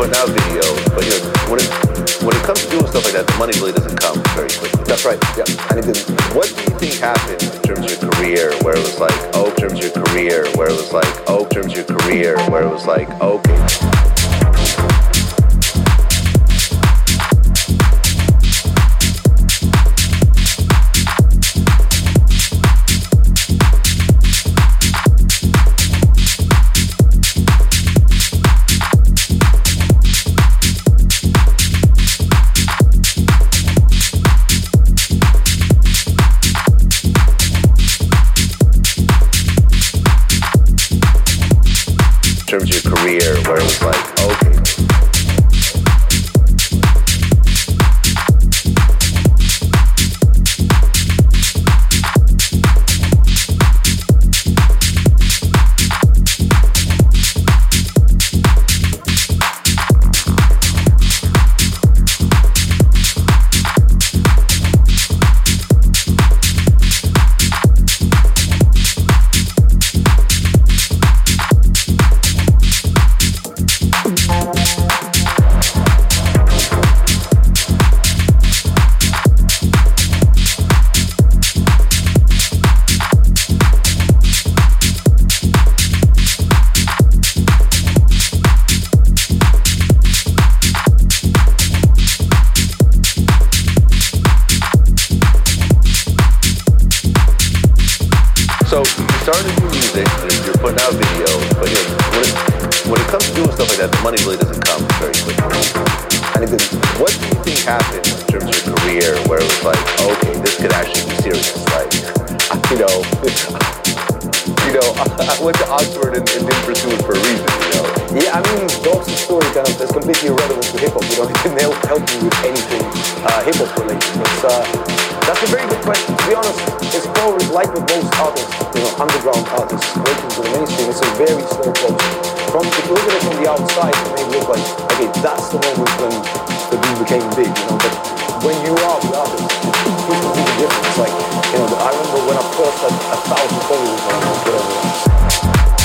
putting out videos, but you know, when it when it comes to doing stuff like that, the money really doesn't come very quickly. That's right. Yeah, and it didn't. What do you think happened in terms of your career, where it was like, oh, in terms of your career, where it was like, oh, in terms of your career, where it was like, okay. was like comes to doing stuff like that, the money really doesn't come very quickly. And it, what do you think happened in terms of your career where it was like, okay, this could actually be serious? Like, you know, you know, I went to Oxford and, and didn't pursue it for a reason, you know? Yeah, I mean, Dolph's story kind of is completely irrelevant to hip-hop. You know, it didn't help, help with anything uh, hip-hop related. But, uh, that's a very good question. To be honest, it's probably like with most artists, you know, underground artists breaking to the mainstream, it's a very slow process. From if you look at it from the outside, it may look like, okay, that's the moment when the beat became big, you know, but when you are the artist, it's completely different. It's like, you know, I remember when I first had a thousand followers on whatever.